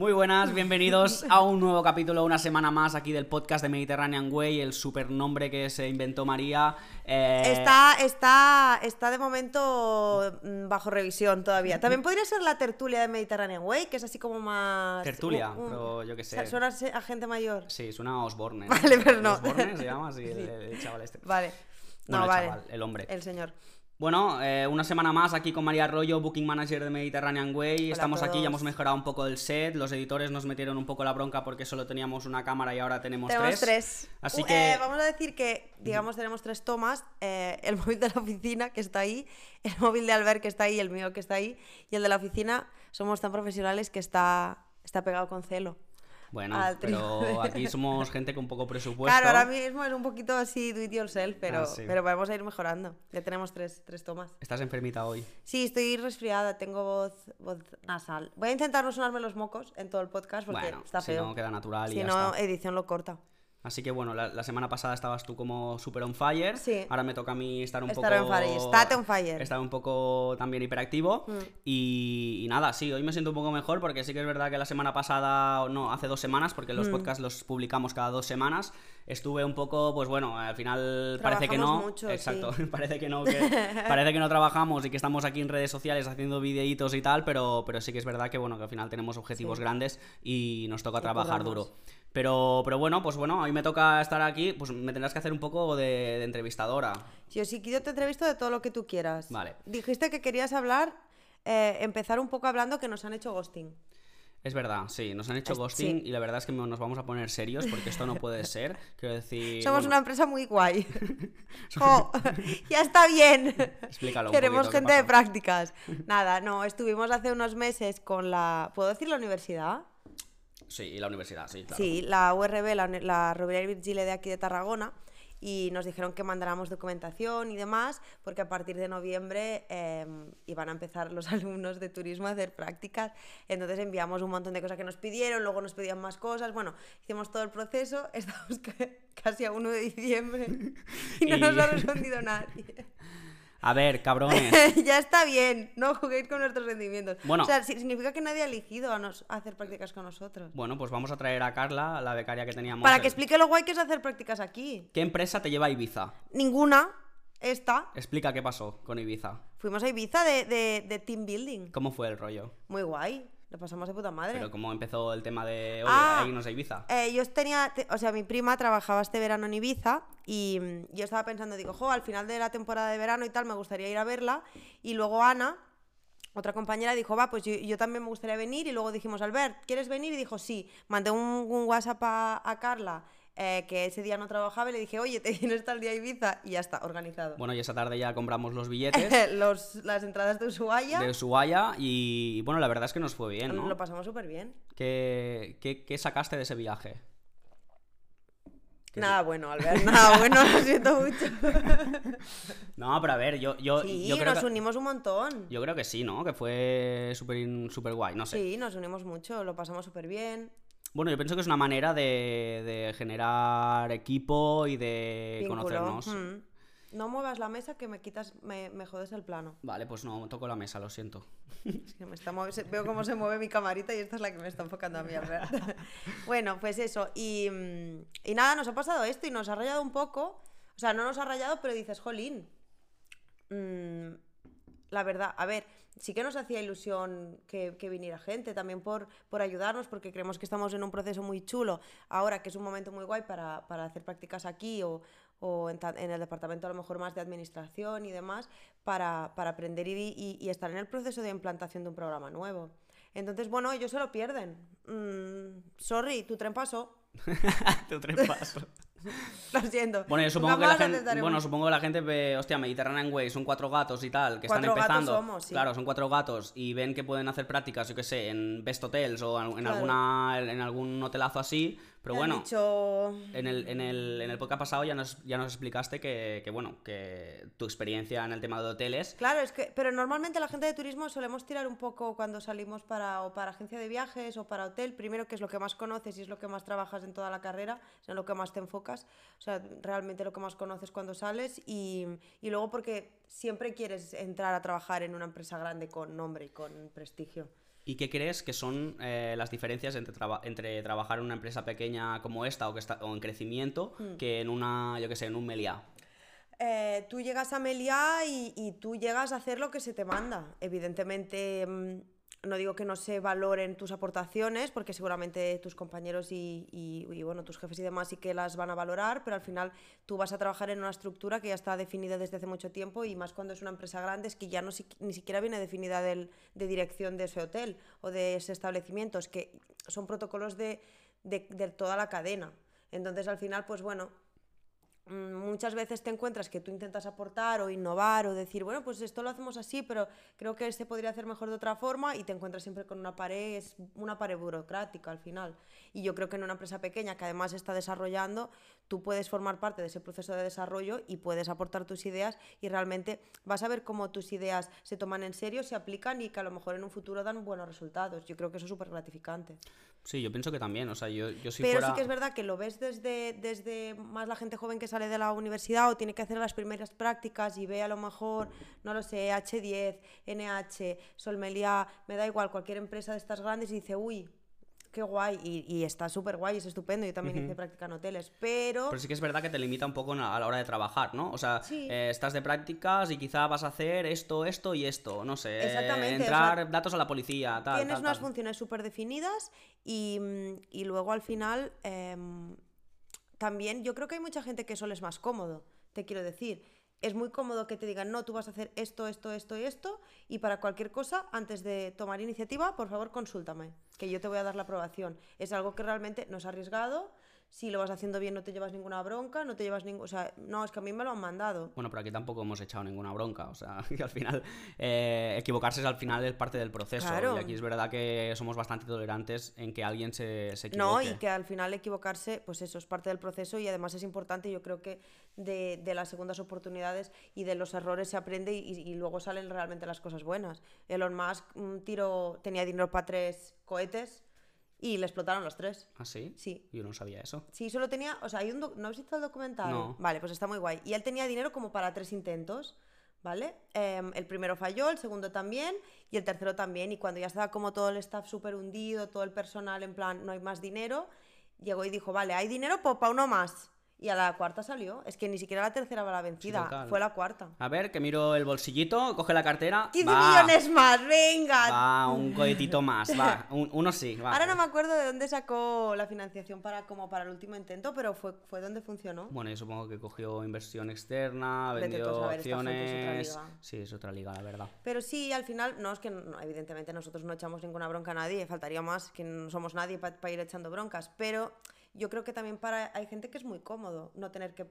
Muy buenas, bienvenidos a un nuevo capítulo, una semana más aquí del podcast de Mediterranean Way, el super nombre que se inventó María. Eh, Está, está, está de momento mm, bajo revisión todavía. También podría ser la tertulia de Mediterranean Way, que es así como más. Tertulia, un- un- pero yo qué sé. Suena a a gente mayor. Sí, suena Osborne. Vale, pero no. Osborne se llama así, el, Sí. el chaval este. Vale. Bueno, No, el vale. chaval, el hombre. El señor. Bueno, eh, una semana más aquí con María Arroyo, Booking Manager de Mediterranean Way. Hola Estamos aquí, ya hemos mejorado un poco el set. Los editores nos metieron un poco la bronca porque solo teníamos una cámara y ahora tenemos, Tenemos tres. Así Uh, que- eh, vamos a decir que, digamos, tenemos tres tomas. eh, el móvil de la oficina, que está ahí, el móvil de Albert, que está ahí, el mío, que está ahí, y el de la oficina, somos tan profesionales que está, está pegado con celo. Bueno, al pero aquí somos gente con poco presupuesto. Claro, ahora mismo es un poquito así do it yourself, pero, Ah, sí. pero vamos a ir mejorando. Ya tenemos tres, tres tomas. Estás enfermita hoy. Sí, estoy resfriada, tengo voz, voz nasal. Voy a intentar no sonarme los mocos en todo el podcast porque Bueno, está si feo. no queda natural y si ya no, está. edición lo corta. Así que bueno, la, la semana pasada estabas tú como super on fire. Sí. Ahora me toca a mí estar un Estar poco. on fire, estate on fire. Estar un poco también hiperactivo. Mm. Y, y nada, sí, hoy me siento un poco mejor porque sí que es verdad que la semana pasada, no, hace dos semanas, porque Mm. los podcasts los publicamos cada dos semanas, estuve un poco, pues bueno, al final parece que no. Mucho, Exacto, sí. parece que no, que, parece que no trabajamos y que estamos aquí en redes sociales haciendo videitos y tal, pero, pero sí que es verdad que bueno, que al final tenemos objetivos Sí. grandes y nos toca Y trabajar curramos. duro. Pero, pero bueno, pues bueno, hoy me toca estar aquí, pues me tendrás que hacer un poco de, de entrevistadora. Yo sí yo te entrevisto de todo lo que tú quieras. Vale. Dijiste que querías hablar, eh, empezar un poco hablando que nos han hecho ghosting. Es verdad, sí, nos han hecho ghosting sí. y la verdad es que nos vamos a poner serios porque esto no puede ser. Quiero decir. Somos bueno, una empresa muy guay. Jo, ya está bien. Explícalo Queremos poquito, ¿qué gente de prácticas. Nada, no, estuvimos hace unos meses con la... ¿Puedo decir la universidad? Sí, y la universidad, sí, claro. Sí, la URB, la, la Rovira y Virgile de aquí de Tarragona, y nos dijeron que mandáramos documentación y demás, porque a partir de noviembre eh, iban a empezar los alumnos de turismo a hacer prácticas. Entonces enviamos un montón de cosas que nos pidieron, luego nos pedían más cosas. Bueno, hicimos todo el proceso, estamos ca- casi a 1 de diciembre y no Y- nos ha respondido nadie. A ver, cabrones. ya está bien, no juguéis con nuestros sentimientos. Bueno. O sea, si- significa que nadie ha elegido a, nos- a hacer prácticas con nosotros. Bueno, pues vamos a traer a Carla, la becaria que teníamos. Para que explique lo guay que es hacer prácticas aquí. ¿Qué empresa te lleva a Ibiza? Ninguna. Esta. Explica qué pasó con Ibiza. Fuimos a Ibiza de, de, de team building. ¿Cómo fue el rollo? Muy guay. Lo pasamos de puta madre. Pero cómo empezó el tema de, oye, Ah. irnos a Ibiza. Eh, yo tenía, te- o sea, mi prima trabajaba este verano en Ibiza y mm, yo estaba pensando, digo, jo, al final de la temporada de verano y tal, me gustaría ir a verla. Y luego Ana, otra compañera, dijo, va, pues yo, yo también me gustaría venir. Y luego dijimos, Albert, ¿quieres venir? Y dijo, sí. Mandé un, un WhatsApp a, a Carla, eh, que ese día no trabajaba, y le dije, oye, te vienes tal día a Ibiza. Y ya está, organizado. Bueno, y esa tarde ya compramos los billetes Los, las entradas de Ushuaia. de Ushuaia y bueno, la verdad es que nos fue bien, ¿no? Lo pasamos súper bien. ¿Qué, qué, qué sacaste de ese viaje? Nada bueno, Albert, nada bueno, lo siento mucho. No, pero a ver, yo, yo, Sí, yo creo nos que... unimos un montón. Yo creo que sí, ¿no? Que fue súper súper guay, no sé. Sí, nos unimos mucho, lo pasamos súper bien. Bueno, yo pienso que es una manera de, de generar equipo y de conocernos. mm. No muevas la mesa que me quitas, me, me jodes el plano. Vale, pues no, toco la mesa, lo siento. Es que me está veo cómo se mueve mi camarita y esta es la que me está enfocando a mí, Albert. bueno, pues eso. Y, mm, y nada, nos ha pasado esto y nos ha rayado un poco. O sea, no nos ha rayado, pero dices, jolín. mm, la verdad, a ver, sí que nos hacía ilusión que, que viniera gente, también por, por ayudarnos, porque creemos que estamos en un proceso muy chulo. Ahora que es un momento muy guay para, para hacer prácticas aquí o, o en, el departamento a lo mejor más de administración y demás, para, para aprender y, y- estar en el proceso de implantación de un programa nuevo. Entonces, bueno, ellos se lo pierden. Mm, sorry, tu tren pasó. Te trepaso. Lo siento. Bueno, yo supongo que la gente, bueno, supongo que la gente ve, hostia, Mediterranean Way son cuatro gatos y tal, que están gatos empezando. somos, sí. Claro, son cuatro gatos y ven que pueden hacer prácticas, yo qué sé, en Best Hotels o en, en Claro. alguna en algún hotelazo así, pero bueno, dicho- en el, en, el, en el podcast pasado ya nos, ya nos explicaste que, que, bueno, que tu experiencia en el tema de hoteles Claro, es que, pero normalmente la gente de turismo solemos tirar un poco cuando salimos para, o para agencia de viajes o para hotel, primero que es lo que más conoces y es lo que más trabajas en toda la carrera, es en lo que más te enfocas, o sea, realmente lo que más conoces cuando sales y, y luego porque siempre quieres entrar a trabajar en una empresa grande con nombre y con prestigio. ¿Y qué crees que son eh, las diferencias entre, traba- entre trabajar en una empresa pequeña como esta o, que está, o en crecimiento Hmm. que en una, yo que sé, en un Meliá? Eh, tú llegas a Meliá y, y tú llegas a hacer lo que se te manda. Evidentemente, mm, no digo que no se valoren tus aportaciones, porque seguramente tus compañeros y, y- bueno, tus jefes y demás sí que las van a valorar, pero al final tú vas a trabajar en una estructura que ya está definida desde hace mucho tiempo y más cuando es una empresa grande es que ya no ni siquiera viene definida del- de dirección de ese hotel o de ese establecimiento, es que son protocolos de, de- toda la cadena. Entonces al final, pues bueno, muchas veces te encuentras que tú intentas aportar o innovar o decir, bueno, pues esto lo hacemos así, pero creo que se podría hacer mejor de otra forma y te encuentras siempre con una pared, es una pared burocrática al final. Y yo creo que en una empresa pequeña que además está desarrollando, tú puedes formar parte de ese proceso de desarrollo y puedes aportar tus ideas y realmente vas a ver cómo tus ideas se toman en serio, se aplican y que a lo mejor en un futuro dan buenos resultados. Yo creo que eso es súper gratificante. Sí, yo pienso que también, o sea, yo, yo si Pero fuera... sí que es verdad que lo ves desde, desde más la gente joven que sale de la universidad o tiene que hacer las primeras prácticas y ve a lo mejor, no lo sé, H10, NH, Solmelia, me da igual, cualquier empresa de estas grandes y dice, uy, qué guay, y, y está súper guay, es estupendo, yo también hice práctica en hoteles, pero... Pero sí que es verdad que te limita un poco a la hora de trabajar, ¿no? O sea, Sí. eh, estás de prácticas y quizá vas a hacer esto, esto y esto, no sé, Exactamente, o entrar sea, datos a la policía, tal, tienes tal, unas tal. funciones súper definidas y, mm, y luego al final em, también yo creo que hay mucha gente que eso les es más cómodo, te quiero decir. Es muy cómodo que te digan, no, tú vas a hacer esto, esto, esto y esto, y para cualquier cosa, antes de tomar iniciativa, por favor, consúltame, que yo te voy a dar la aprobación. Es algo que realmente no es arriesgado, si lo vas haciendo bien no te llevas ninguna bronca, no te llevas ningún... O sea, no, es que a mí me lo han mandado. Bueno, pero aquí tampoco hemos echado ninguna bronca, o sea, que al final eh, equivocarse es al final es parte del proceso. Claro. Y aquí es verdad que somos bastante tolerantes en que alguien se, se No, equivoque. y que al final equivocarse, pues eso es parte del proceso y además es importante. Yo creo que de, de las segundas oportunidades y de los errores se aprende y, y luego salen realmente las cosas buenas. Elon Musk un tiro, tenía dinero para tres cohetes y le explotaron los tres. ¿Ah, sí? Sí. Yo no sabía eso. Sí, solo tenía, o sea, hay un ¿no has visto el documental? No. Vale, pues está muy guay. Y él tenía dinero como para tres intentos, ¿vale? Em, el primero falló, el segundo también y el tercero también. Y cuando ya estaba como todo el staff súper hundido, todo el personal en plan, no hay más dinero, llegó y dijo, vale, hay dinero pues para uno más. Y a la cuarta salió. Es que ni siquiera la tercera va la vencida, total. fue la cuarta. A ver, que miro el bolsillito, coge la cartera. 15 va, millones más, venga. Va, un cohetito más, va. un- uno sí, va. Ahora no me acuerdo de dónde sacó la financiación para como para el último intento, pero fue, fue donde funcionó. Bueno, yo supongo que cogió inversión externa, vendió es otra acciones. liga. Sí, es otra liga, la verdad. Pero sí, al final, no es que no, evidentemente nosotros no echamos ninguna bronca a nadie, faltaría más que no somos nadie para ir echando broncas, pero yo creo que también para hay gente que es muy cómodo no tener que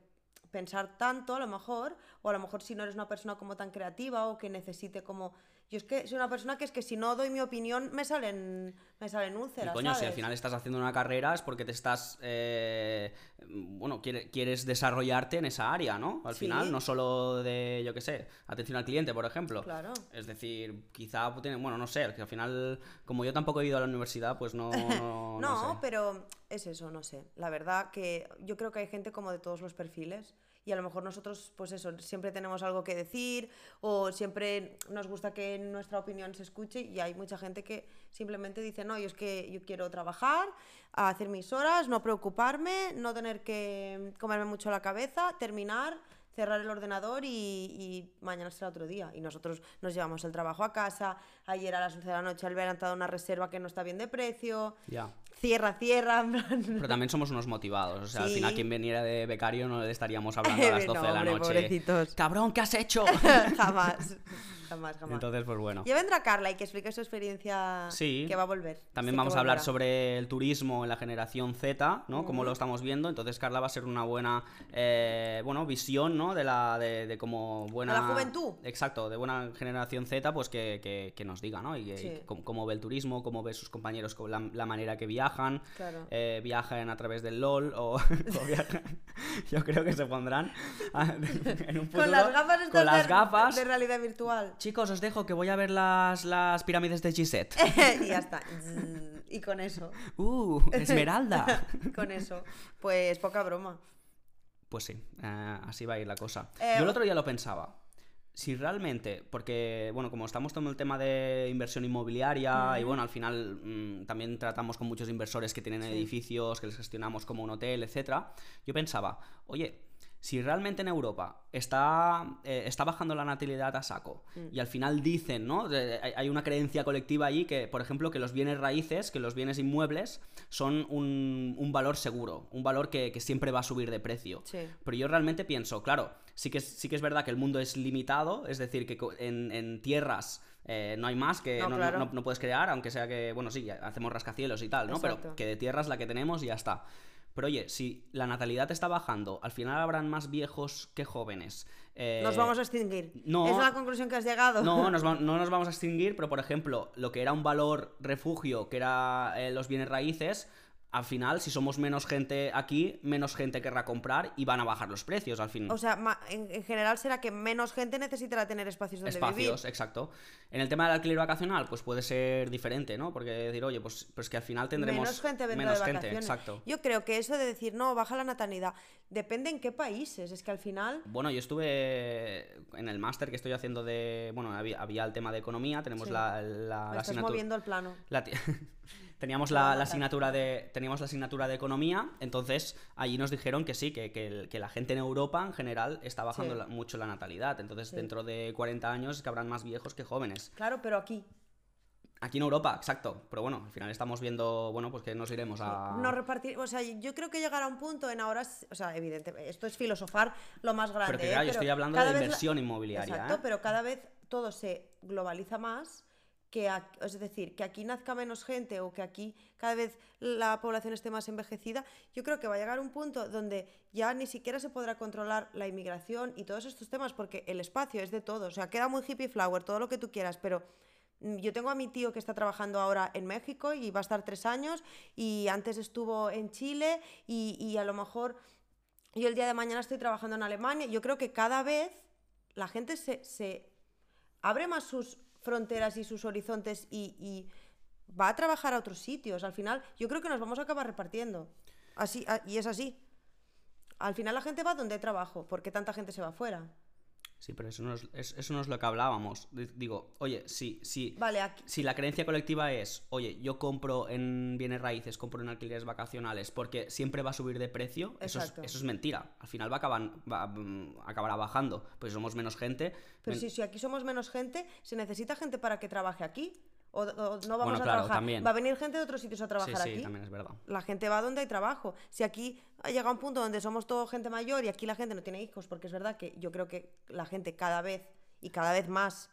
pensar tanto a lo mejor, o a lo mejor si no eres una persona como tan creativa o que necesite como yo es que soy una persona que es que si no doy mi opinión me salen me salen Y úlceras, coño, si al final estás haciendo una carrera es porque te estás. eh, bueno, quiere- quieres desarrollarte en esa área, ¿no? Al Sí. final, no solo de, yo qué sé, atención al cliente, por ejemplo. Claro. Es decir, quizá. Bueno, no sé, que al final, como yo tampoco he ido a la universidad, pues no. No, No, no sé. pero es eso, no sé. La verdad que yo creo que hay gente como de todos los perfiles y a lo mejor nosotros, pues eso, siempre tenemos algo que decir o siempre nos gusta que nuestra opinión se escuche y hay mucha gente que simplemente dice, no, yo es que yo quiero trabajar, hacer mis horas, no preocuparme, no tener que comerme mucho la cabeza, terminar cerrar el ordenador y, y mañana será otro día. Y nosotros nos llevamos el trabajo a casa. Ayer a las 11 de la noche al ver entrado una reserva que no está bien de precio. Ya. Cierra, cierra. Pero también somos unos motivados. O sea, al final, quien viniera de becario no le estaríamos hablando a las No, 12 de la hombre, noche. pobrecitos. ¡Cabrón, qué has hecho! jamás. Jamás, jamás. Entonces, pues bueno. Ya vendrá Carla y que explique su experiencia Sí. que va a volver. También vamos a hablar sobre el turismo en la generación Z, ¿no? Como lo estamos viendo. Entonces, Carla va a ser una buena, eh, bueno, visión, ¿no? De la, de, de como buena... la juventud. Exacto, de buena generación Z, pues que, que- que nos diga, ¿no? Y, que- Sí. y cómo, cómo ve el turismo, cómo ve sus compañeros, la, la manera que viajan. Claro. eh, viajan a través del LOL o, o viajan- Yo creo que se pondrán a- en un futuro Con las gafas con las de, gafas. de realidad virtual. Chicos, os dejo que voy a ver las, las pirámides de Gizet. y ya está. Y con eso. ¡Uh! ¡Esmeralda! con eso. Pues poca broma. Pues sí, eh, así va a ir la cosa. Eh, Yo el otro día lo pensaba. Si realmente, porque, bueno, como estamos tomando el tema de inversión inmobiliaria y, bueno, al final mm, también tratamos con muchos inversores que tienen edificios, que les gestionamos como un hotel, etcétera, yo pensaba, oye, si realmente en Europa está, eh, está bajando la natalidad a saco Mm. y al final dicen, ¿no? De- hay- una creencia colectiva allí que, por ejemplo, que los bienes raíces, que los bienes inmuebles son un, un valor seguro, un valor que, que siempre va a subir de precio. Sí. Pero yo realmente pienso, claro, sí que, es- sí que es verdad que el mundo es limitado, es decir, que en, en tierras eh, no hay más que No, no, no- claro. no- no puedes crear, aunque sea que, bueno, sí, hacemos rascacielos y tal, ¿no? Exacto. Pero que de tierras la que tenemos y ya está. Pero oye, si la natalidad está bajando, al final habrán más viejos que jóvenes. Eh, Nos vamos a extinguir. no. ¿Es la conclusión que has llegado? no, nos va- no nos vamos a extinguir, pero por ejemplo, lo que era un valor refugio, que era eh, los bienes raíces, al final, si somos menos gente aquí, menos gente querrá comprar y van a bajar los precios al fin. O sea, en, en general será que menos gente necesitará tener espacios donde Espacios, vivir. exacto. En el tema del alquiler vacacional, pues puede ser diferente, ¿no? Porque decir, oye, pues, pues que al final tendremos menos gente menos de gente, exacto. Yo creo que eso de decir, no, baja la natalidad, depende en qué países. Es que al final... Bueno, yo estuve en el máster que estoy haciendo de. Bueno, había, había el tema de economía, tenemos Sí. la, la, Me la estás asignatura- moviendo el plano. la teníamos la, asignatura de teníamos la asignatura de economía entonces allí nos dijeron que sí que, que la gente en Europa en general está bajando Sí. la- mucho la natalidad entonces Sí. dentro de 40 años es que habrán más viejos que jóvenes Claro, pero aquí. aquí en Europa exacto pero bueno al final estamos viendo bueno pues que nos iremos a No repartir, o sea, yo creo que llegará un punto en ahora, o sea, evidentemente, esto es filosofar lo más grande. pero que ¿eh? claro, yo estoy hablando de la- inversión inmobiliaria Exacto, ¿eh? pero cada vez todo se globaliza más, que ac- es decir, que aquí nazca menos gente o que aquí cada vez la población esté más envejecida, yo creo que va a llegar un punto donde ya ni siquiera se podrá controlar la inmigración y todos estos temas porque el espacio es de todo, o sea, queda muy hippie flower, todo lo que tú quieras, pero mm, yo tengo a mi tío que está trabajando ahora en México y va a estar tres años y antes estuvo en Chile y, y a lo mejor yo el día de mañana estoy trabajando en Alemania. Yo creo que cada vez la gente se, se abre más sus fronteras y sus horizontes y, y va a trabajar a otros sitios. Al final, yo creo que nos vamos a acabar repartiendo. Así, y es así. Al final la gente va donde hay trabajo. ¿Por qué tanta gente se va afuera? Sí pero eso no es, es- eso no es lo que hablábamos Di- digo oye si si Vale, aquí. si la creencia colectiva es, oye, yo compro en bienes raíces, compro en alquileres vacacionales porque siempre va a subir de precio, eso es, eso es mentira. Al final va a acabar, va, mm, acabará bajando, pues somos menos gente. Pero men- si, si aquí somos menos gente, ¿se necesita gente para que trabaje aquí? ¿O, o no vamos Bueno, a claro, trabajar? también. ¿Va a venir gente de otros sitios a Sí, trabajar sí, aquí? también es verdad. La gente va donde hay trabajo. Si aquí ha llegado un punto donde somos todo gente mayor y aquí la gente no tiene hijos, porque es verdad que yo creo que la gente cada vez y cada vez más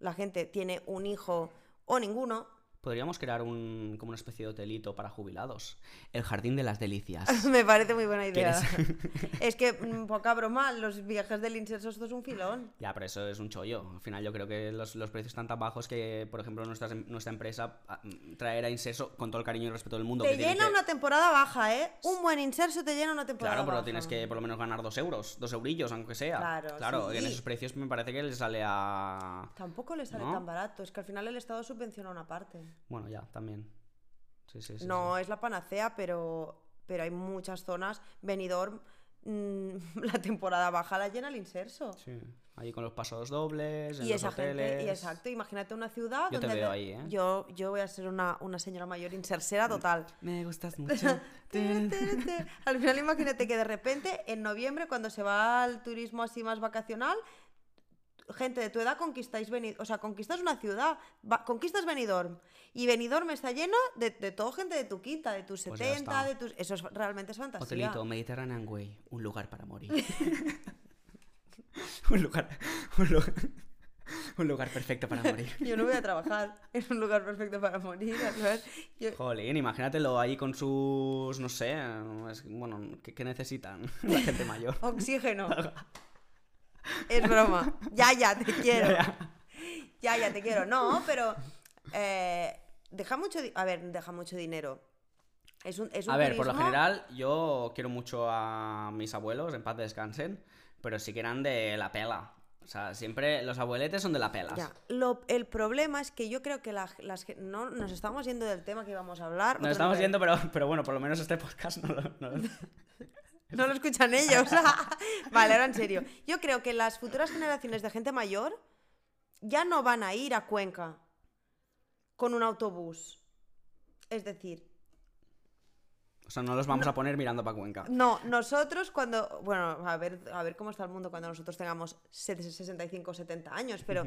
la gente tiene un hijo o ninguno. Podríamos crear un, como una especie de hotelito para jubilados. El jardín de las delicias. Me parece muy buena idea. Es que, mm, poca broma, los viajes del inserso esto es un filón. Ya, pero eso es un chollo. Al final yo creo que los, los precios están tan bajos que, por ejemplo, nuestra, nuestra empresa ah, traer a Inserso con todo el cariño y respeto del mundo. Te que llena que- una temporada baja, ¿eh? Un buen inserso te llena una temporada Claro, pero baja. tienes que por lo menos ganar dos euros, dos eurillos, aunque sea. Claro, claro sí. en esos precios me parece que le sale a. Tampoco le sale ¿No? tan barato, es que al final el Estado subvenciona una parte. Bueno, ya, también. Sí, sí, sí. no es la panacea, pero, pero hay muchas zonas. Benidorm, mm, la temporada baja la llena el inserso. Sí. Ahí con los pasos dobles, en Y los esa hoteles. gente, y exacto, imagínate una ciudad Yo te donde veo de- ahí, ¿eh? yo, yo voy a ser una, una señora mayor insersera total. Me gustas mucho. Al final imagínate que de repente en noviembre cuando se va al turismo así más vacacional, gente de tu edad conquistáis Benidorm, o sea, conquistas una ciudad, va- conquistas Benidorm y Benidorm está lleno de, de todo gente de tu quinta, de tus Pues ya 70, está. de tus eso es realmente es fantasía. Hotelito, Mediterranean Way, un lugar para morir. un lugar. Un lugar. Un lugar perfecto para morir. Yo no voy a trabajar en un lugar perfecto para morir. Yo- Jolín, imagínatelo ahí con sus. No sé. es- bueno, ¿qué, qué necesitan la gente mayor? Oxígeno. Es broma. Ya, ya, te quiero. Ya, Ya, ya te quiero. No, pero eh, deja mucho, a ver, deja mucho dinero. Es un, es un A ver, por lo turismo- general, yo quiero mucho a mis abuelos, en paz descansen, pero sí que eran de la pela. O sea, siempre los abueletes son de la pela. Ya. Lo- el problema es que yo creo que la- las no nos estamos yendo del tema que íbamos a hablar. Nos estamos yendo, pero, pero bueno, por lo menos este podcast no lo. no lo- No lo escuchan ellos. vale, ahora en serio. Yo creo que las futuras generaciones de gente mayor ya no van a ir a Cuenca con un autobús. Es decir, O sea, no los vamos a poner mirando para Cuenca. no, nosotros cuando, bueno, a ver, a ver cómo está el mundo cuando nosotros tengamos 65 o 70 años, pero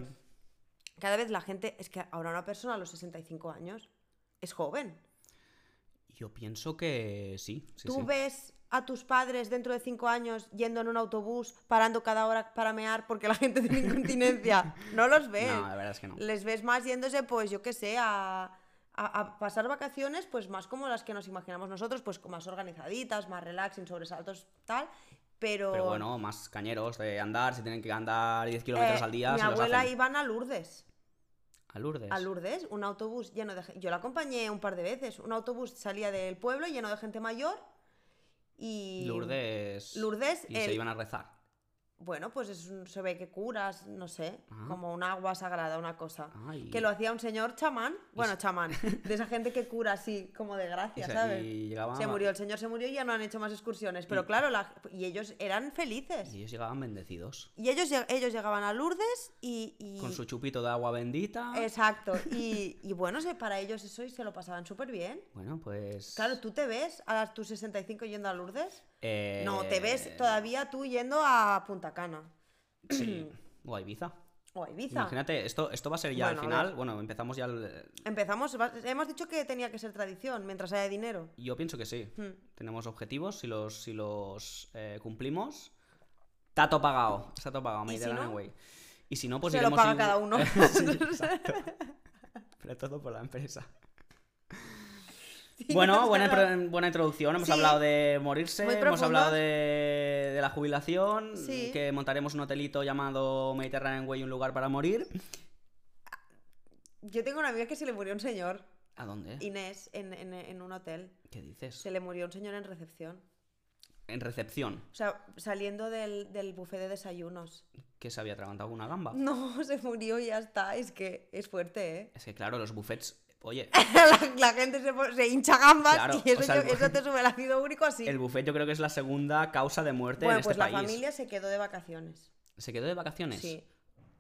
cada vez la gente, es que ahora una persona a los 65 años es joven. Yo pienso que sí. sí, ¿Tú sí. ves a tus padres dentro de 5 años yendo en un autobús, parando cada hora para mear porque la gente tiene incontinencia? No los ves. No, la verdad es que no. Les ves más yéndose, pues yo qué sé, a, a- a pasar vacaciones, pues más como las que nos imaginamos nosotros, pues más organizaditas, más relax, sin sobresaltos, tal. Pero, Pero bueno, más cañeros de andar, si tienen que andar 10 kilómetros eh, al día, mi se los abuela hacen. iban a Lourdes. A Lourdes. A Lourdes, un autobús lleno de gente. Yo la acompañé un par de veces. Un autobús salía del pueblo lleno de gente mayor y. Lourdes. Lourdes, Y se iban a rezar. Bueno, pues es un- se ve que curas, no sé, Ah. como un agua sagrada, una cosa. Ay. Que lo hacía un señor chamán, bueno, chamán, de esa gente que cura así, como de gracia, ¿sabes? y llegaban Se murió, el señor se murió y ya no han hecho más excursiones. Pero claro, la- y ellos eran felices. Y ellos llegaban bendecidos. Y ellos, lleg- ellos llegaban a Lourdes y... y- Con su chupito de agua bendita. Exacto. Y, y bueno, se- para ellos eso y se lo pasaban súper bien. Bueno, pues. Claro, ¿tú te ves a las tus 65 yendo a Lourdes? Eh, No, te ves todavía tú yendo a Punta Cana Sí. O a Ibiza. o a Ibiza. Imagínate, esto, esto va a ser ya Bueno, al final. Bueno, empezamos ya. el- Empezamos, hemos dicho que tenía que ser tradición mientras haya dinero. Yo pienso que sí. Hmm. Tenemos objetivos, si los, si los eh, cumplimos. Tato pagado. Tato pagado, ¿Y si no? Y si no, pues Se lo iremos paga igu- cada uno. Sí. Pero todo por la empresa. Bueno, buena, buena introducción. Hemos Sí. hablado de morirse, hemos hablado de, de la jubilación, Sí. que montaremos un hotelito llamado Mediterranean Way, un lugar para morir. Yo tengo una amiga que se le murió un señor, ¿A dónde? Inés, en, en- en un hotel. ¿Qué dices? Se le murió un señor en recepción. En recepción, O sea, saliendo del, del buffet de desayunos. que se había atragantado una gamba. No, se murió y ya está. Es que es fuerte, ¿eh? Es que claro, los buffets, oye, la, la gente se, se hincha gambas Claro, y eso, o sea, yo- eso te sube el ácido úrico así. el buffet yo creo que es la segunda causa de muerte bueno, en pues este la país. familia se quedó de vacaciones. ¿Se quedó de vacaciones? Sí.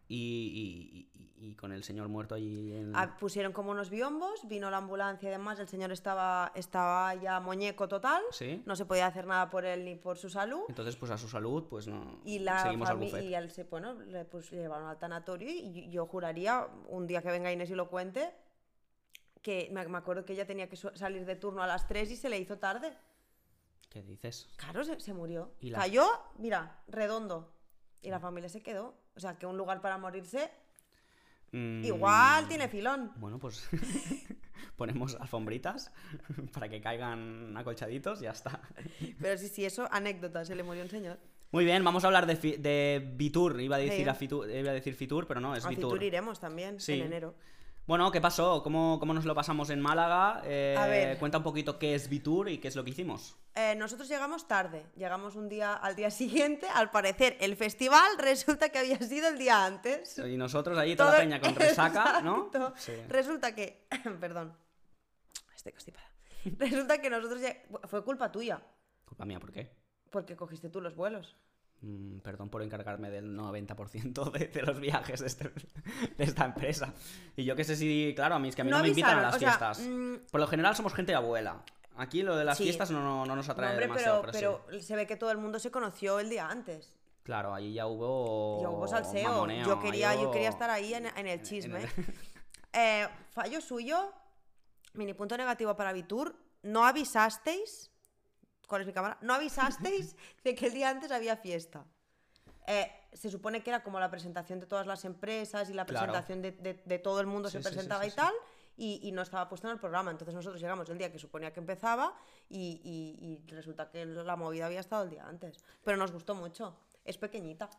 Y, y- y- y con el señor muerto allí en... Ah, pusieron como unos biombos, vino la ambulancia y demás, el señor estaba, estaba ya muñeco total, Sí. no se podía hacer nada por él ni por su salud. Entonces, pues a su salud, pues no. Y la Seguimos al y al se- bueno, le, pues, le llevaron al tanatorio y yo juraría, un día que venga Inés y lo cuente, que me, me acuerdo que ella tenía que salir de turno a las 3 y se le hizo tarde. ¿Qué dices? Claro, se, se murió. Y la- Cayó, mira, redondo. Y la familia se quedó. O sea, que un lugar para morirse Mm, igual tiene filón. Bueno, pues ponemos alfombritas para que caigan acolchaditos y ya está. Pero sí, sí, eso, anécdota, se le murió un señor. Muy bien, vamos a hablar de, de Vitur. Iba a decir, Sí. a Fitur, iba a decir Fitur, pero no, es A Vitur. Fitur iremos también, Sí. en enero. Bueno, ¿qué pasó? ¿Cómo, cómo nos lo pasamos en Málaga? Eh, A ver. Cuenta un poquito qué es Vitur y qué es lo que hicimos. Eh, nosotros llegamos tarde, llegamos un día al día siguiente, al parecer el festival resulta que había sido el día antes. Y nosotros allí toda la peña con resaca, ¿no? Sí. Resulta que, perdón, estoy constipada. Resulta que nosotros ya... fue culpa tuya, Culpa mía, ¿por qué? porque cogiste tú los vuelos. Mm, perdón por encargarme del 90% de, de los viajes de, este- de esta empresa. Y yo que sé si, claro, a mí es que a mí no, No me invitan a las sea, fiestas. mm, Por lo general somos gente de abuela. Aquí lo de las Sí. fiestas no, no, no nos No, atrae hombre, demasiado, pero, pero, sí. pero se ve que todo el mundo se conoció el día antes. Claro, allí ya hubo. Yo hubo salseo. mamoneo, yo, quería, ahí yo quería estar ahí en, en el chisme. el- Eh, fallo suyo, mini punto negativo para Vitur, no avisasteis, ¿cuál es mi cámara? No avisasteis de que el día antes había fiesta. Eh, se supone que era como la presentación de todas las empresas y la Claro. presentación de, de- de todo el mundo Sí, se sí, presentaba sí, y tal, y, y no estaba puesto en el programa. Entonces nosotros llegamos el día que suponía que empezaba y, y- y resulta que la movida había estado el día antes. Pero nos gustó mucho. Es pequeñita.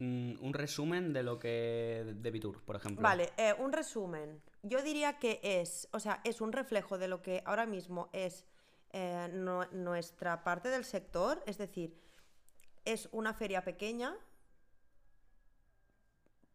Mm, un resumen de lo que. de Vitur, por ejemplo. Vale, eh, un resumen. Yo diría que es, o sea, es un reflejo de lo que ahora mismo es eh, nu- nuestra parte del sector, es decir, es una feria pequeña,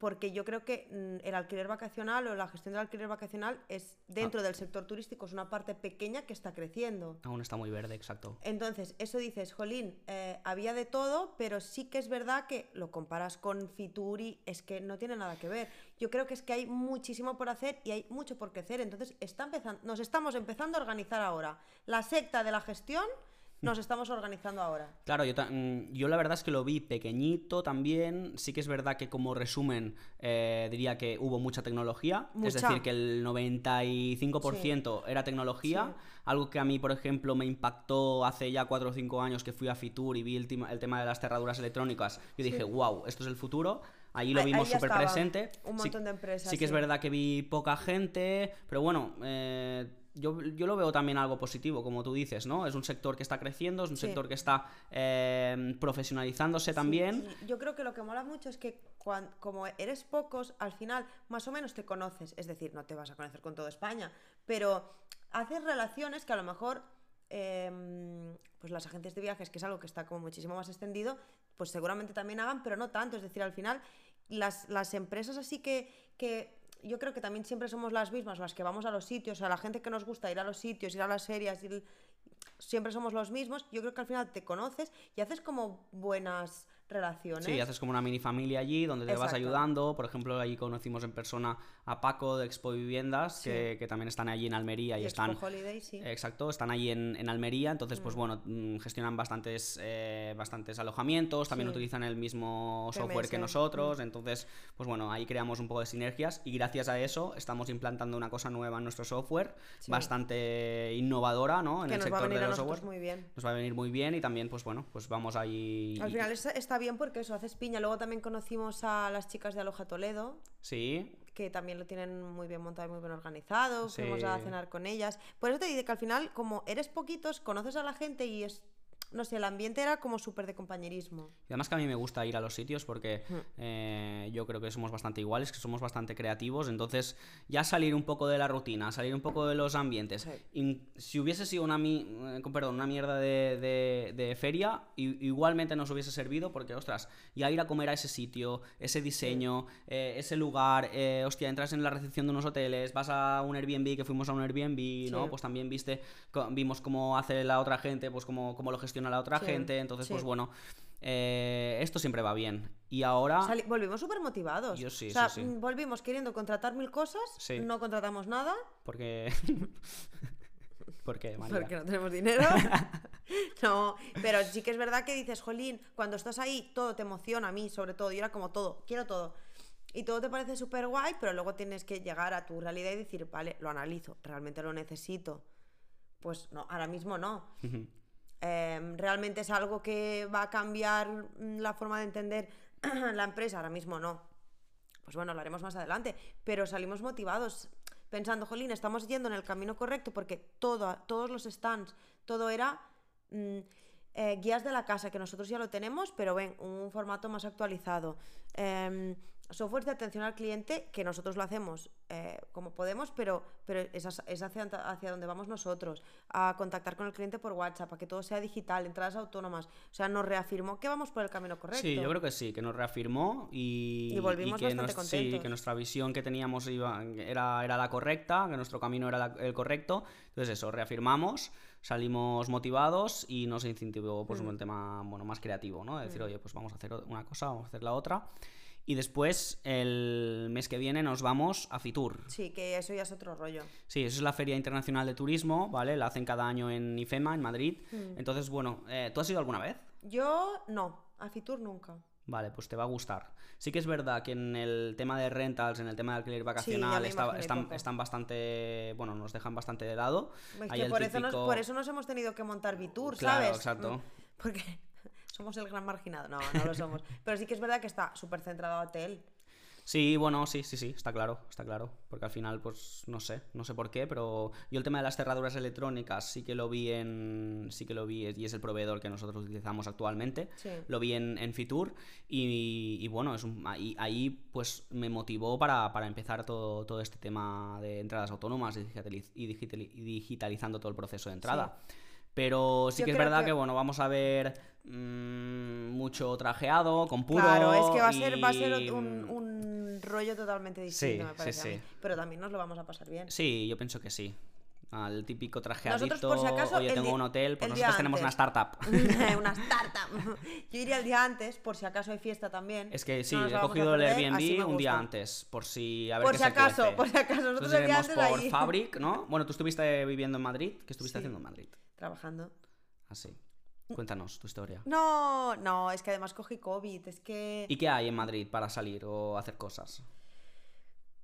porque yo creo que mm, el alquiler vacacional o la gestión del alquiler vacacional es dentro Ah. del sector turístico, es una parte pequeña que está creciendo. Aún está muy verde, exacto. Entonces, eso dices, Jolín, eh, había de todo, pero sí que es verdad que lo comparas con Fitur y es que no tiene nada que ver. Yo creo que es que hay muchísimo por hacer y hay mucho por crecer. Entonces, está empezando, nos estamos empezando a organizar ahora. La secta de la gestión nos estamos organizando ahora. Claro, yo, mm, yo la verdad es que lo vi pequeñito también. Sí que es verdad que como resumen eh, diría que hubo mucha tecnología. Es Mucha. decir, que el 95% era tecnología. Algo que a mí, por ejemplo, me impactó hace ya 4 o 5 años que fui a Fitur y vi el, tema- el tema de las cerraduras electrónicas. Yo dije, wow, esto es el futuro. Ahí lo vimos súper presente. un Sí- montón de empresas, Sí que es sí. verdad que vi poca gente, pero bueno, eh, yo, yo lo veo también algo positivo, como tú dices, ¿no? Es un sector que está creciendo, es un Sí. sector que está eh, profesionalizándose también. Yo creo que lo que mola mucho es que cuan- como eres pocos, al final más o menos te conoces. Es decir, no te vas a conocer con toda España, pero haces relaciones que a lo mejor em, pues las agencias de viajes, que es algo que está como muchísimo más extendido, pues seguramente también hagan, pero no tanto. Es decir, al final las, las empresas así que, que yo creo que también siempre somos las mismas, las que vamos a los sitios, a la gente que nos gusta ir a los sitios, ir a las ferias, ir- siempre somos los mismos. Yo creo que al final te conoces y haces como buenas relaciones. Sí, haces como una mini familia allí donde te vas ayudando. Por ejemplo, allí conocimos en persona a Paco de Expo Viviendas, Sí. que, que también están allí en Almería y, Y están... Expo Holiday, sí. Exacto, están allí en, en Almería, entonces pues bueno, mm, gestionan bastantes, eh, bastantes alojamientos, también Sí. utilizan el mismo software que nosotros, entonces pues bueno, ahí creamos un poco de sinergias y gracias a eso estamos implantando una cosa nueva en nuestro software, Sí. bastante innovadora, ¿no? En que el nos va a sector venir de a los nosotros software. muy bien. Nos va a venir muy bien y también pues bueno, pues vamos ahí... Al final está, está bien porque eso, haces piña. Luego también conocimos a las chicas de Aloja Toledo, Sí, que también lo tienen muy bien montado y muy bien organizado. Fuimos a cenar con ellas. Por eso te dice que al final, como eres poquitos, conoces a la gente y es, no sé, el ambiente era como súper de compañerismo. Y además que a mí me gusta ir a los sitios porque Hmm. eh, yo creo que somos bastante iguales, que somos bastante creativos, entonces ya salir un poco de la rutina, salir un poco de los ambientes. Sí. In- si hubiese sido una, mi- eh, con perdón, una mierda de, de- de feria, i- igualmente nos hubiese servido porque, ostras, ya ir a comer a ese sitio, ese diseño, eh, ese lugar, eh, hostia, entras en la recepción de unos hoteles, vas a un Airbnb, que fuimos a un Airbnb, ¿no? Pues también viste, vimos cómo hace la otra gente, pues cómo, cómo lo gestiona la otra Sí, gente, entonces, pues bueno, eh, esto siempre va bien. Y ahora, Sali- volvimos súper motivados. Yo sí, o sea, sí, volvimos queriendo contratar mil cosas, no contratamos nada. porque... ¿Por qué, María? Porque no tenemos dinero. no, pero sí que es verdad que dices, Jolín, cuando estás ahí, todo te emociona a mí, sobre todo. Yo era como todo, quiero todo. Y todo te parece súper guay, pero luego tienes que llegar a tu realidad y decir, vale, lo analizo, realmente lo necesito. Pues no, ahora mismo no. Em, realmente es algo que va a cambiar mm, la forma de entender la empresa, ahora mismo no. Pues bueno, lo haremos más adelante, pero salimos motivados pensando, jolín, estamos yendo en el camino correcto porque todo, todos los stands, todo era mm, eh, guías de la casa, que nosotros ya lo tenemos, pero ven, un formato más actualizado. Em, software de atención al cliente, que nosotros lo hacemos eh, como podemos, pero, pero es, es hacia, hacia donde vamos nosotros, a contactar con el cliente por WhatsApp, a que todo sea digital, entradas autónomas. O sea, nos reafirmó que vamos por el camino correcto. Sí, yo creo que sí, que nos reafirmó y, Y volvimos que bastante nos- sí, contentos. que nuestra visión que teníamos iba- era, era la correcta, que nuestro camino era la- el correcto. Entonces eso, reafirmamos, salimos motivados y nos incentivó pues Mm. un tema bueno, más creativo, ¿no? De decir, oye, pues vamos a hacer una cosa, vamos a hacer la otra. Y después, el mes que viene, nos vamos a Fitur. Sí, que eso ya es otro rollo. Sí, eso es la Feria Internacional de Turismo, ¿vale? La hacen cada año en IFEMA, en Madrid. Mm. Entonces, bueno, eh, ¿tú has ido alguna vez? Yo no, a Fitur nunca. Vale, pues te va a gustar. Sí que es verdad que en el tema de rentals, en el tema de alquiler vacacional, está- están, están bastante, bueno, nos dejan bastante de lado. Es que por, eso nos, por eso nos hemos tenido que montar Vitur, Claro, ¿sabes? exacto. Mm, Porque somos el gran marginado. No, no lo somos. Pero sí que es verdad que está súper centrado a hotel. Sí, bueno, sí, sí, sí, está claro, está claro. Porque al final, pues, no sé, no sé por qué, pero yo el tema de las cerraduras electrónicas sí que lo vi en. Sí que lo vi, y es el proveedor que nosotros utilizamos actualmente. Sí. Lo vi en, en Fitur y, y bueno, es un- ahí, ahí, pues me motivó para, para empezar todo, todo este tema de entradas autónomas y, digitaliz- y digitali- y digitalizando todo el proceso de entrada. Pero sí Yo que es verdad que- que... bueno, vamos a ver mm, mucho trajeado, con puro. Claro, es que va a ser, va a ser un, mm, un- rollo totalmente distinto, Sí, me parece sí, a mí. sí. Pero también nos lo vamos a pasar bien. Sí, yo pienso que sí. Al típico trajeadito, Nosotros, por si acaso, oye, tengo un hotel, pues nosotros tenemos una startup. una startup. Yo iría el día antes, por si acaso hay fiesta también. Es que sí, No he cogido el Airbnb un día antes, por si a ver Por qué si se acaso, cuece. por si acaso, nosotros el día antes por. Fabric, ¿no? Bueno, tú estuviste viviendo en Madrid, ¿qué estuviste Sí. haciendo en Madrid? Trabajando. Así. Cuéntanos tu historia. No, no, es que además cogí COVID. Es que ¿Y qué hay en Madrid para salir o hacer cosas?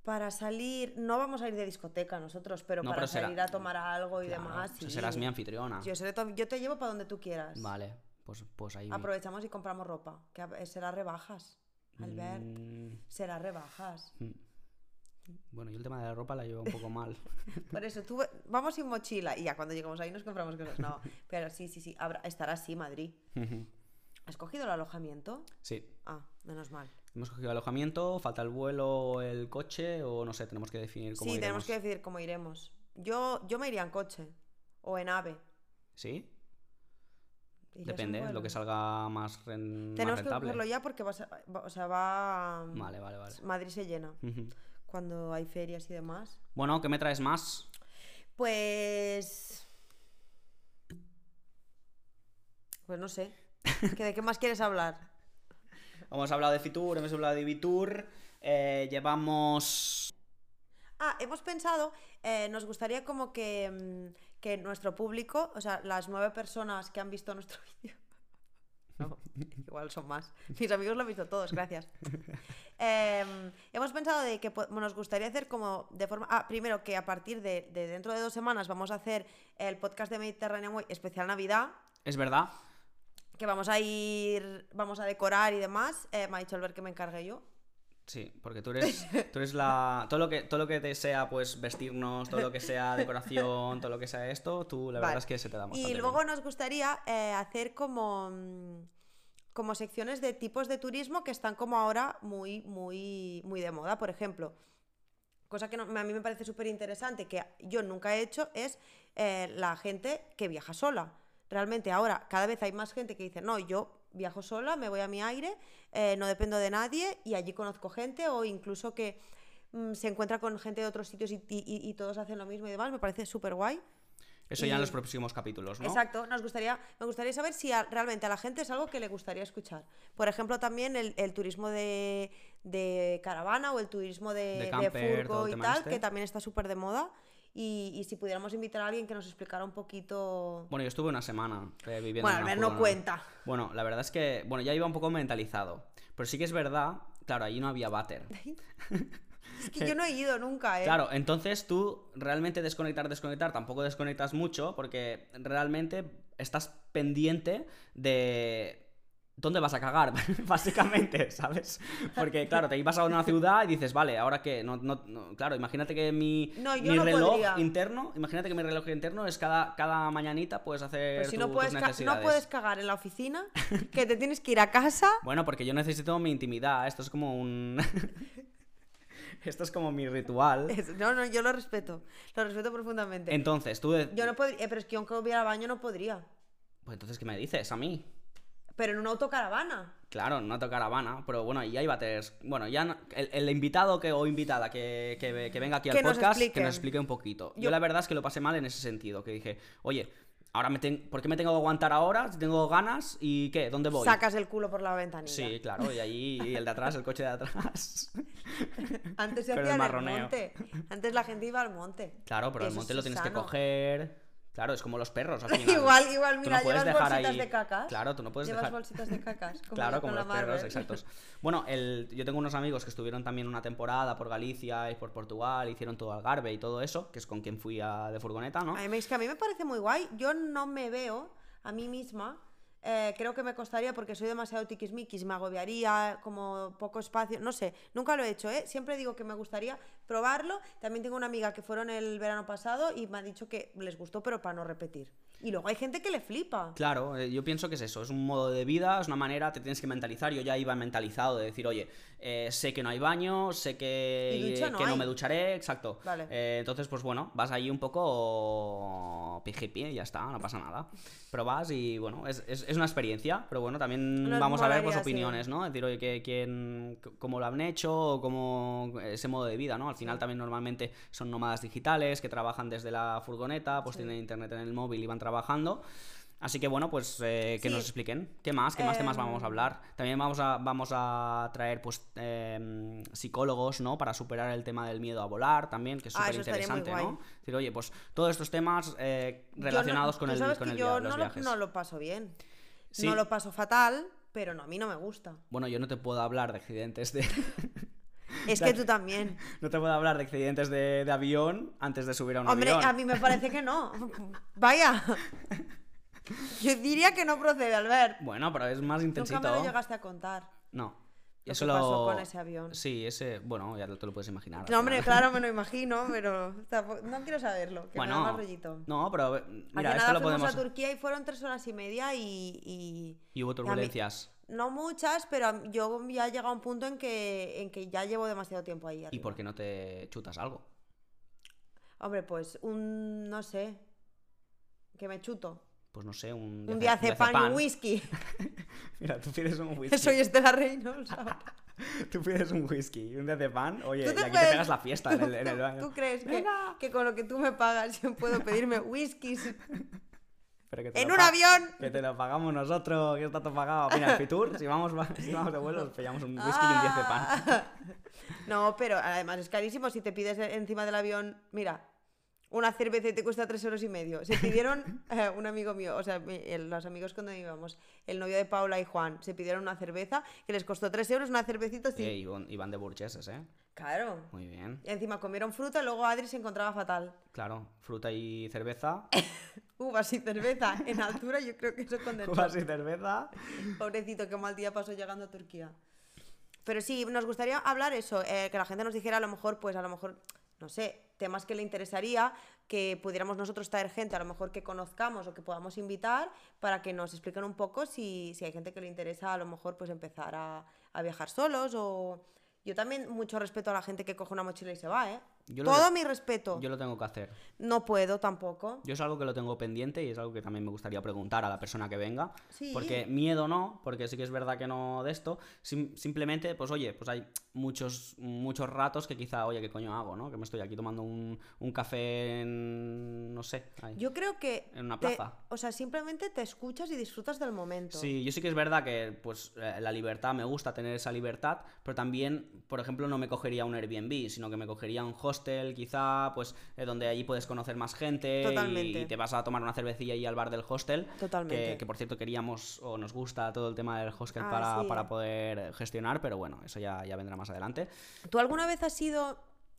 para salir, no vamos a ir de discoteca nosotros, pero No, para pero será- salir a tomar algo y Claro, demás. pues sí. serás mi anfitriona. Yo, seré tu- yo te llevo para donde tú quieras. Vale, pues, pues ahí. Aprovechamos y compramos ropa. Que será rebajas. Albert, Mm, será rebajas. mm. Bueno, yo el tema de la ropa la llevo un poco mal. Por eso, tú vamos sin mochila y ya cuando lleguemos ahí nos compramos cosas. No, pero sí, sí, sí, habrá- estará así Madrid. ¿Has cogido el alojamiento? sí. Ah, menos mal. Hemos cogido alojamiento, falta el vuelo o el coche, o no sé, tenemos que definir cómo Sí, iremos. tenemos que decidir cómo iremos. Yo, yo me iría en coche o en ave. ¿Sí? ¿Irías en Depende, lo vuelo? que salga más, ren- más Tenemos que rentable. cogerlo ya porque va, a o sea, va... Vale, vale, vale. Madrid se llena. Cuando hay ferias y demás. Bueno, ¿qué me traes más? Pues... Pues no sé. ¿Que ¿De qué más quieres hablar? Hemos hablado de Fitur, hemos hablado de Ibitur, eh, llevamos... Ah, hemos pensado, eh, nos gustaría como que, mm, que nuestro público, o sea, las nueve personas que han visto nuestro vídeo, no, igual son más, mis amigos lo han visto todos, gracias. Em, hemos pensado de que nos gustaría hacer como de forma, ah, primero que a partir de, de dentro de dos semanas vamos a hacer el podcast de Mediterranean Way especial Navidad, Es verdad, que vamos a ir, vamos a decorar y demás, Eh, me ha dicho Albert que me encargue yo. Sí, porque tú eres, tú eres la... Todo lo, que, todo lo que te sea, pues, vestirnos, todo lo que sea decoración, todo lo que sea esto, tú la Vale. verdad es que se te da Y bien. luego nos gustaría eh, hacer como, mm, como secciones de tipos de turismo que están como ahora muy, muy, muy de moda. Por ejemplo, cosa que no- a mí me parece súper interesante, que yo nunca he hecho, es eh, la gente que viaja sola. Realmente ahora cada vez hay más gente que dice, no, yo viajo sola, me voy a mi aire, eh, no dependo de nadie y allí conozco gente o incluso que mm, se encuentra con gente de otros sitios y, y- y- y todos hacen lo mismo y demás, me parece súper guay. Eso ya en los próximos capítulos, ¿no? Exacto, nos gustaría, me gustaría saber si a- realmente a la gente es algo que le gustaría escuchar. Por ejemplo, también el, el turismo de, de caravana o el turismo de, camper, furgo y tema tal, este. que también está súper de moda. Y, y si pudiéramos invitar a alguien que nos explicara un poquito... Bueno, yo estuve una semana eh, viviendo Bueno, en a una ver, no cuenta. Bueno, la verdad es que, bueno, ya iba un poco mentalizado. Pero sí que es verdad, claro, allí no había váter. Es que yo no he ido nunca, ¿eh? Claro, entonces tú realmente desconectar, desconectar, tampoco desconectas mucho porque realmente estás pendiente de dónde vas a cagar, básicamente, ¿sabes? Porque claro, te ibas a una ciudad y dices, vale, ahora qué, no, no, no- claro, imagínate que mi, No, reloj podría. interno, imagínate que mi reloj interno es cada, cada mañanita puedes hacer Pero si tu- no puedes, no puedes cagar en la oficina, que te tienes que ir a casa. Bueno, porque yo necesito mi intimidad, esto es como un... esto es como mi ritual. No, no, yo lo respeto. Lo respeto profundamente. Entonces, tú... de- Yo no podría, eh, pero es que aunque hubiera baño no podría. Pues entonces, ¿qué me dices? A mí. Pero en una autocaravana. Claro, no caravana, pero bueno, y hay váteres. Bueno, ya no- el, el invitado que, o invitada que, que- que venga aquí al Que podcast, que nos explique un poquito. Yo... Yo- la verdad es que lo pasé mal en ese sentido, que dije, oye, ahora me ten- ¿por qué me tengo que aguantar ahora? Si tengo ganas, ¿y qué? ¿Dónde voy? Sacas el culo por la ventanilla. Sí, claro, y allí y el de atrás, el coche de atrás. Antes se el hacía en el marroneo. monte. Antes la gente iba al monte. Claro, pero el monte lo es tienes que coger. Claro, es como los perros al final. igual, igual, mira, no llevas bolsitas ahí- de cacas. Claro, tú no puedes Llevas dejar. bolsitas de cacas. Como Claro, como los perros, exactos. Bueno, el, yo tengo unos amigos que estuvieron también una temporada por Galicia y por Portugal, hicieron todo Algarve y todo eso, que es con quien fui a, de furgoneta, ¿no? A mí me- es que a mí me parece muy guay. Yo no me veo a mí misma. Eh, creo que me costaría porque soy demasiado tiquismiquis, me agobiaría, como poco espacio, no sé, nunca lo he hecho, ¿eh? Siempre digo que me gustaría probarlo. También tengo una amiga que fueron el verano pasado y me ha dicho que les gustó, pero para no repetir. Y luego hay gente que le flipa. Claro, eh, yo pienso que es eso, es un modo de vida, es una manera, te tienes que mentalizar. Yo ya iba mentalizado de decir, oye, eh, sé que no hay baño, sé que, no que no me ducharé, exacto. Vale. Eh, entonces, pues bueno, vas ahí un poco pijipi y ya está, no pasa nada. Pero vas y bueno, es, es- es una experiencia, pero bueno, también Nos vamos a ver pues molaría, sí. opiniones, ¿no? Es decir, oye, que, quién, cómo lo han hecho, o cómo ese modo de vida, ¿no? Al final también normalmente son nómadas digitales que trabajan desde la furgoneta, pues Sí. tienen internet en el móvil y van trabajando. Así que bueno, pues eh, que Sí. nos expliquen. ¿Qué más? ¿Qué más temas vamos a Em, hablar? También vamos a, vamos a traer pues em, psicólogos, ¿no? Para superar el tema del miedo a volar también, que es Ah, súper interesante, ¿no? Es decir, oye, pues todos estos temas eh, no- relacionados con el, sabes con que el yo via- los no lo, viajes. no lo paso bien. Sí. No lo paso fatal, pero no, a mí no me gusta. Bueno, yo no te puedo hablar de accidentes de. Es que tú también. no te puedo hablar de accidentes de, de avión antes de subir a un Hombre, avión. a mí me parece que no. Vaya. Yo diría que no procede, Albert. Bueno, pero es más intensito. Nunca me lo llegaste a contar. No. Lo Eso que lo. pasó con ese avión. Sí, ese. Bueno, ya te lo puedes imaginar. No, hombre, claro, me lo imagino, pero tampoco- no quiero saberlo, que me da Bueno, más rollito. no, pero mira, final esto lo fuimos podemos. a Turquía y fueron tres horas y media y... y- Y hubo y turbulencias. No muchas, pero yo ya he llegado a un punto en que, en que ya llevo demasiado tiempo ahí. ¿Y por qué no te chutas algo? Hombre, pues un... no sé. Que me chuto. Pues no sé, un. Un diazepam y diazepam. un whisky. Mira, tú pides un whisky. Soy Estela Reynolds. Tú pides un whisky y un diazepam. Oye, Tú y te aquí te pegas la fiesta en el, en el ¿Tú- baño. ¿Tú crees que, que con lo que tú me pagas yo puedo pedirme whiskies Pero que te en lo un avión? Que te lo pagamos nosotros, que está todo pagado. Mira, el Fitur, si vamos, si vamos de vuelo, pillamos un whisky y un diazepam. Ah. No, pero además es carísimo si te pides encima del avión, mira, una cerveza y te cuesta tres euros y medio. Se pidieron, eh, un amigo mío, o sea, mi- el- los amigos cuando íbamos, el novio de Paula y Juan, se pidieron una cerveza que les costó tres euros, una cervecita así. Eh, y van- y van de burgueses, ¿eh? Claro. Muy bien. Y encima comieron fruta y luego Adri se encontraba fatal. Claro, fruta y cerveza. Uvas y cerveza en altura, yo creo que eso condensó. Uvas y cerveza. Pobrecito, qué mal día pasó llegando a Turquía. Pero sí, nos gustaría hablar eso, eh, que la gente nos dijera a lo mejor, pues a lo mejor, no sé, temas que le interesaría, que pudiéramos nosotros traer gente, a lo mejor que conozcamos o que podamos invitar, para que nos expliquen un poco si, si hay gente que le interesa a lo mejor pues empezar a, a viajar solos o... Yo también mucho respeto a la gente que coge una mochila y se va, ¿eh? Yo Todo mi respeto. Yo lo tengo que hacer. No puedo tampoco. Yo es algo que lo tengo pendiente y es algo que también me gustaría preguntar a la persona que venga. Sí. Porque miedo no, porque sí que es verdad que no de esto. sim- simplemente, pues oye, pues hay muchos, muchos ratos que quizá, oye, ¿qué coño hago, no? Que me estoy aquí tomando un, un café en. no sé. ahí. Yo creo que... En una te- plaza. o sea, simplemente te escuchas y disfrutas del momento. Sí, yo sí que es verdad que pues eh, la libertad, me gusta tener esa libertad, pero también, por ejemplo, no me cogería un Airbnb, sino que me cogería un hostel, quizá, pues eh, donde allí puedes conocer más gente y- Totalmente. y, te vas a tomar una cervecilla ahí al bar del hostel. Totalmente. Que, que, por cierto queríamos o nos gusta todo el tema del hostel Ah, para, sí. para poder gestionar, pero bueno, eso ya, ya vendrá más adelante. ¿Tú alguna vez has ido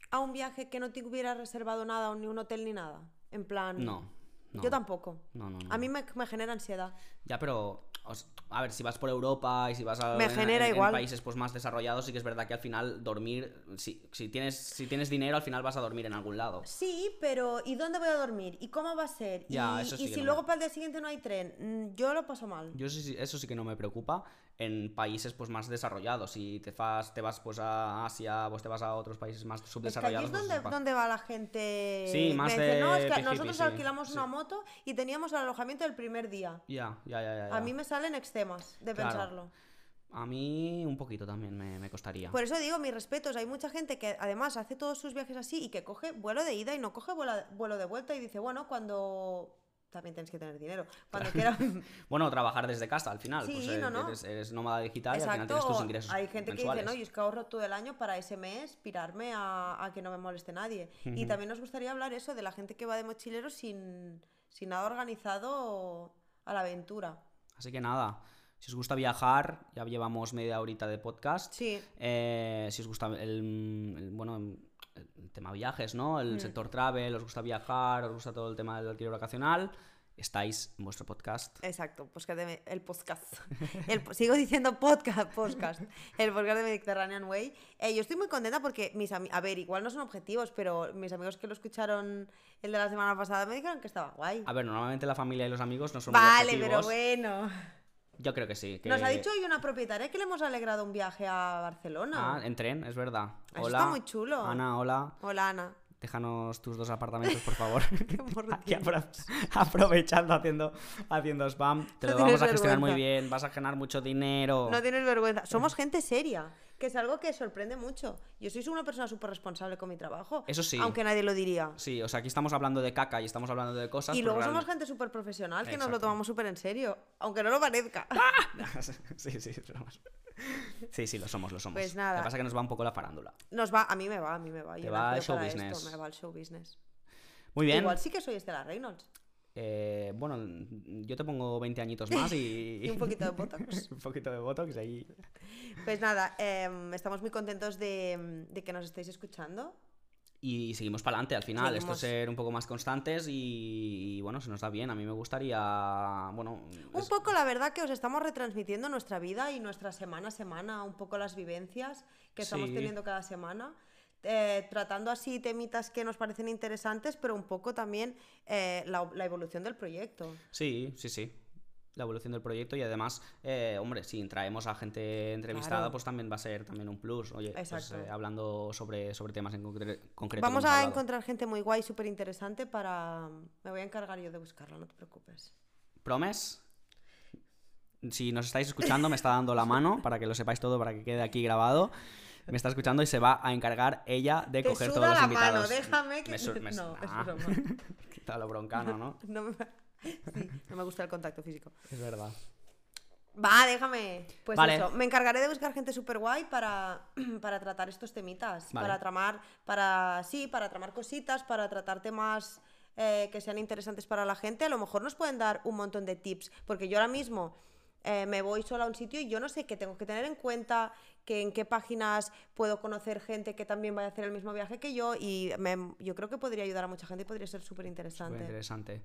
a un viaje que no te hubiera reservado nada, ni un hotel ni nada? En plan... No. no. Yo tampoco. No, no, no. A mí me, me genera ansiedad. Ya, pero, a ver, si vas por Europa y si vas a Me en- genera en, en igual. países pues, más desarrollados, sí que es verdad que al final dormir, si, si, tienes, si tienes dinero, al final vas a dormir en algún lado. Sí, pero ¿y dónde voy a dormir? ¿Y cómo va a ser? Ya, y eso y sí que si no luego me- para el día siguiente no hay tren, Mm, yo lo paso mal. Yo sí, eso sí que no me preocupa en países pues más desarrollados. Si te vas, te vas pues a Asia, pues te vas a otros países más que subdesarrollados. es pues, donde, va- donde va la gente. Sí, más dicen, no, es de que nosotros sí, alquilamos sí. una moto y teníamos el alojamiento el primer día. Ya, ya, ya, ya, ya. A mí me salen extemas de Claro. pensarlo. A mí un poquito también me, me costaría. Por eso digo, mis respetos. Hay mucha gente que además hace todos sus viajes así y que coge vuelo de ida y no coge vuelo, vuelo de vuelta y dice, bueno, cuando. También tienes que tener dinero. Cuando quiera. Bueno, trabajar desde casa al final. Sí, pues eh, no, no. Eres, eres nómada digital y al final tienes tus ingresos Hay gente que dice, no, yo es que ahorro todo el año para ese mes pirarme a, a que no me moleste nadie. Y también nos gustaría hablar eso de la gente que va de mochilero sin, sin nada organizado a la aventura. Así que nada, si os gusta viajar, ya llevamos media horita de podcast. Sí. Eh, si os gusta el, el- bueno, el tema viajes, ¿no? El Mm. sector travel, os gusta viajar, os gusta todo el tema del alquiler vacacional, estáis en vuestro podcast. Exacto, podcast de- el podcast. El, sigo diciendo podcast, podcast. El podcast de Mediterranean Way. Eh, yo estoy muy contenta porque mis amigos, a ver, igual no son objetivos, pero mis amigos que lo escucharon el de la semana pasada me dijeron que estaba guay. A ver, normalmente la familia y los amigos no son muy Vale, pero objetivos. bueno. Yo creo que sí. que- Nos ha dicho hoy una propietaria que le hemos alegrado un viaje a Barcelona. Ah, en tren, es verdad. Eso Hola. está muy chulo. Ana, hola. Hola, Ana. Déjanos tus dos apartamentos, por favor. Aquí apro- aprovechando, haciendo, haciendo spam. Te No lo vamos a gestionar muy bien, vas a ganar mucho dinero. No tienes vergüenza. Somos gente seria, que es algo que sorprende mucho. Yo soy una persona súper responsable con mi trabajo. Eso sí. Aunque nadie lo diría. Sí, o sea, aquí estamos hablando de caca y estamos hablando de cosas. Y pero luego somos realmente- gente súper profesional que nos lo tomamos súper en serio, aunque no lo parezca. sí, sí, somos. Sí, sí, lo somos, lo somos. Pues nada. Lo que pasa es que nos va un poco la farándula. Nos va, a mí me va, a mí me va. Te Yo va el show para esto, business. me va el show business. Muy bien. Igual sí que soy Estela Reynolds. Eh, bueno, yo te pongo 20 añitos más y... Y un poquito de botox. un poquito de botox ahí. Pues nada, em, estamos muy contentos de, de que nos estéis escuchando. Y seguimos para adelante al final. Esto Seguimos. es ser un poco más constantes y, y, bueno, se nos da bien. A mí me gustaría. Bueno. Un es- poco, la verdad, que os estamos retransmitiendo nuestra vida y nuestra semana a semana, un poco las vivencias que estamos Sí. teniendo cada semana. Eh, tratando así temitas que nos parecen interesantes, pero un poco también eh, la, la evolución del proyecto. Sí, sí, sí. La evolución del proyecto y además, eh, hombre, si traemos a gente entrevistada, Claro. pues también va a ser también un plus. Oye, pues, hablando sobre, sobre temas en concre- concreto. Vamos a encontrar gente muy guay, súper interesante para... Me voy a encargar yo de buscarla, no te preocupes. ¿Promes? Si nos estáis escuchando, me está dando la mano para que lo sepáis todo, para que quede aquí grabado. Me está escuchando y se va a encargar ella de Te coger suda todos los la invitados. mano, déjame que... Me su- me- No, es ah, broma. quita lo broncano, ¿no? No me... Sí, no me gusta el contacto físico. Es verdad. Va, déjame. Pues Vale. eso, me encargaré de buscar gente súper guay para, para tratar estos temitas. Vale. Para tramar, para, sí, para tramar cositas, para tratar temas eh, que sean interesantes para la gente. A lo mejor nos pueden dar un montón de tips, porque yo ahora mismo eh, me voy sola a un sitio y yo no sé qué tengo que tener en cuenta, que en qué páginas puedo conocer gente que también vaya a hacer el mismo viaje que yo y me- yo creo que podría ayudar a mucha gente y podría ser súper interesante. interesante.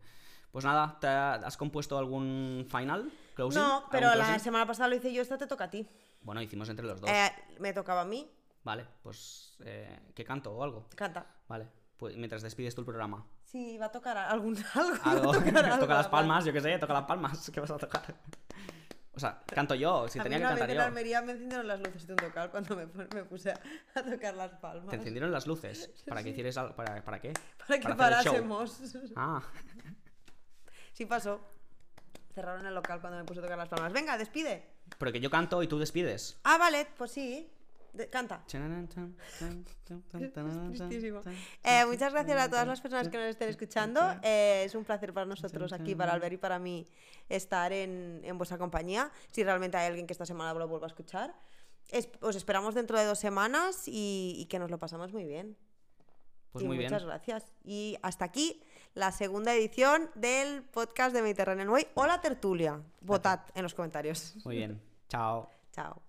Pues nada, ¿te ha- ¿has compuesto algún final? ¿Closing? No, ¿Algún pero la semana pasada lo hice yo, esta te toca a ti. Bueno, hicimos entre los dos. Eh, me tocaba a mí, Vale, pues eh, ¿qué canto o algo? canta. Vale, pues mientras despides tú el programa. Sí, va a tocar algún algo. Algo, tocar algo, toca las palmas, yo qué sé, toca las palmas. ¿Qué vas a tocar? O sea, canto yo, si a mí tenía que vez cantar en yo. Almería me encendieron las luces de un local cuando me, pu- me puse a, a tocar las palmas. Te encendieron las luces. ¿Para que hicieras? ¿Para, ¿Para qué? Para que para parásemos. Ah, Sí pasó. Cerraron el local cuando me puse a tocar las palmas. Venga, despide. pero que yo canto y tú despides. Ah, vale, pues sí. De- canta. Eh, muchas gracias a todas las personas que nos estén escuchando. Eh, es un placer para nosotros aquí, para Albert y para mí, estar en, en vuestra compañía. Si realmente hay alguien que esta semana lo vuelva a escuchar. Es- os esperamos dentro de dos semanas y, y que nos lo pasamos muy bien. Pues y muy bien. muchas gracias. Y hasta aquí la segunda edición del podcast de Mediterranean Way o la tertulia. Votad en los comentarios. Muy bien. Chao. Chao.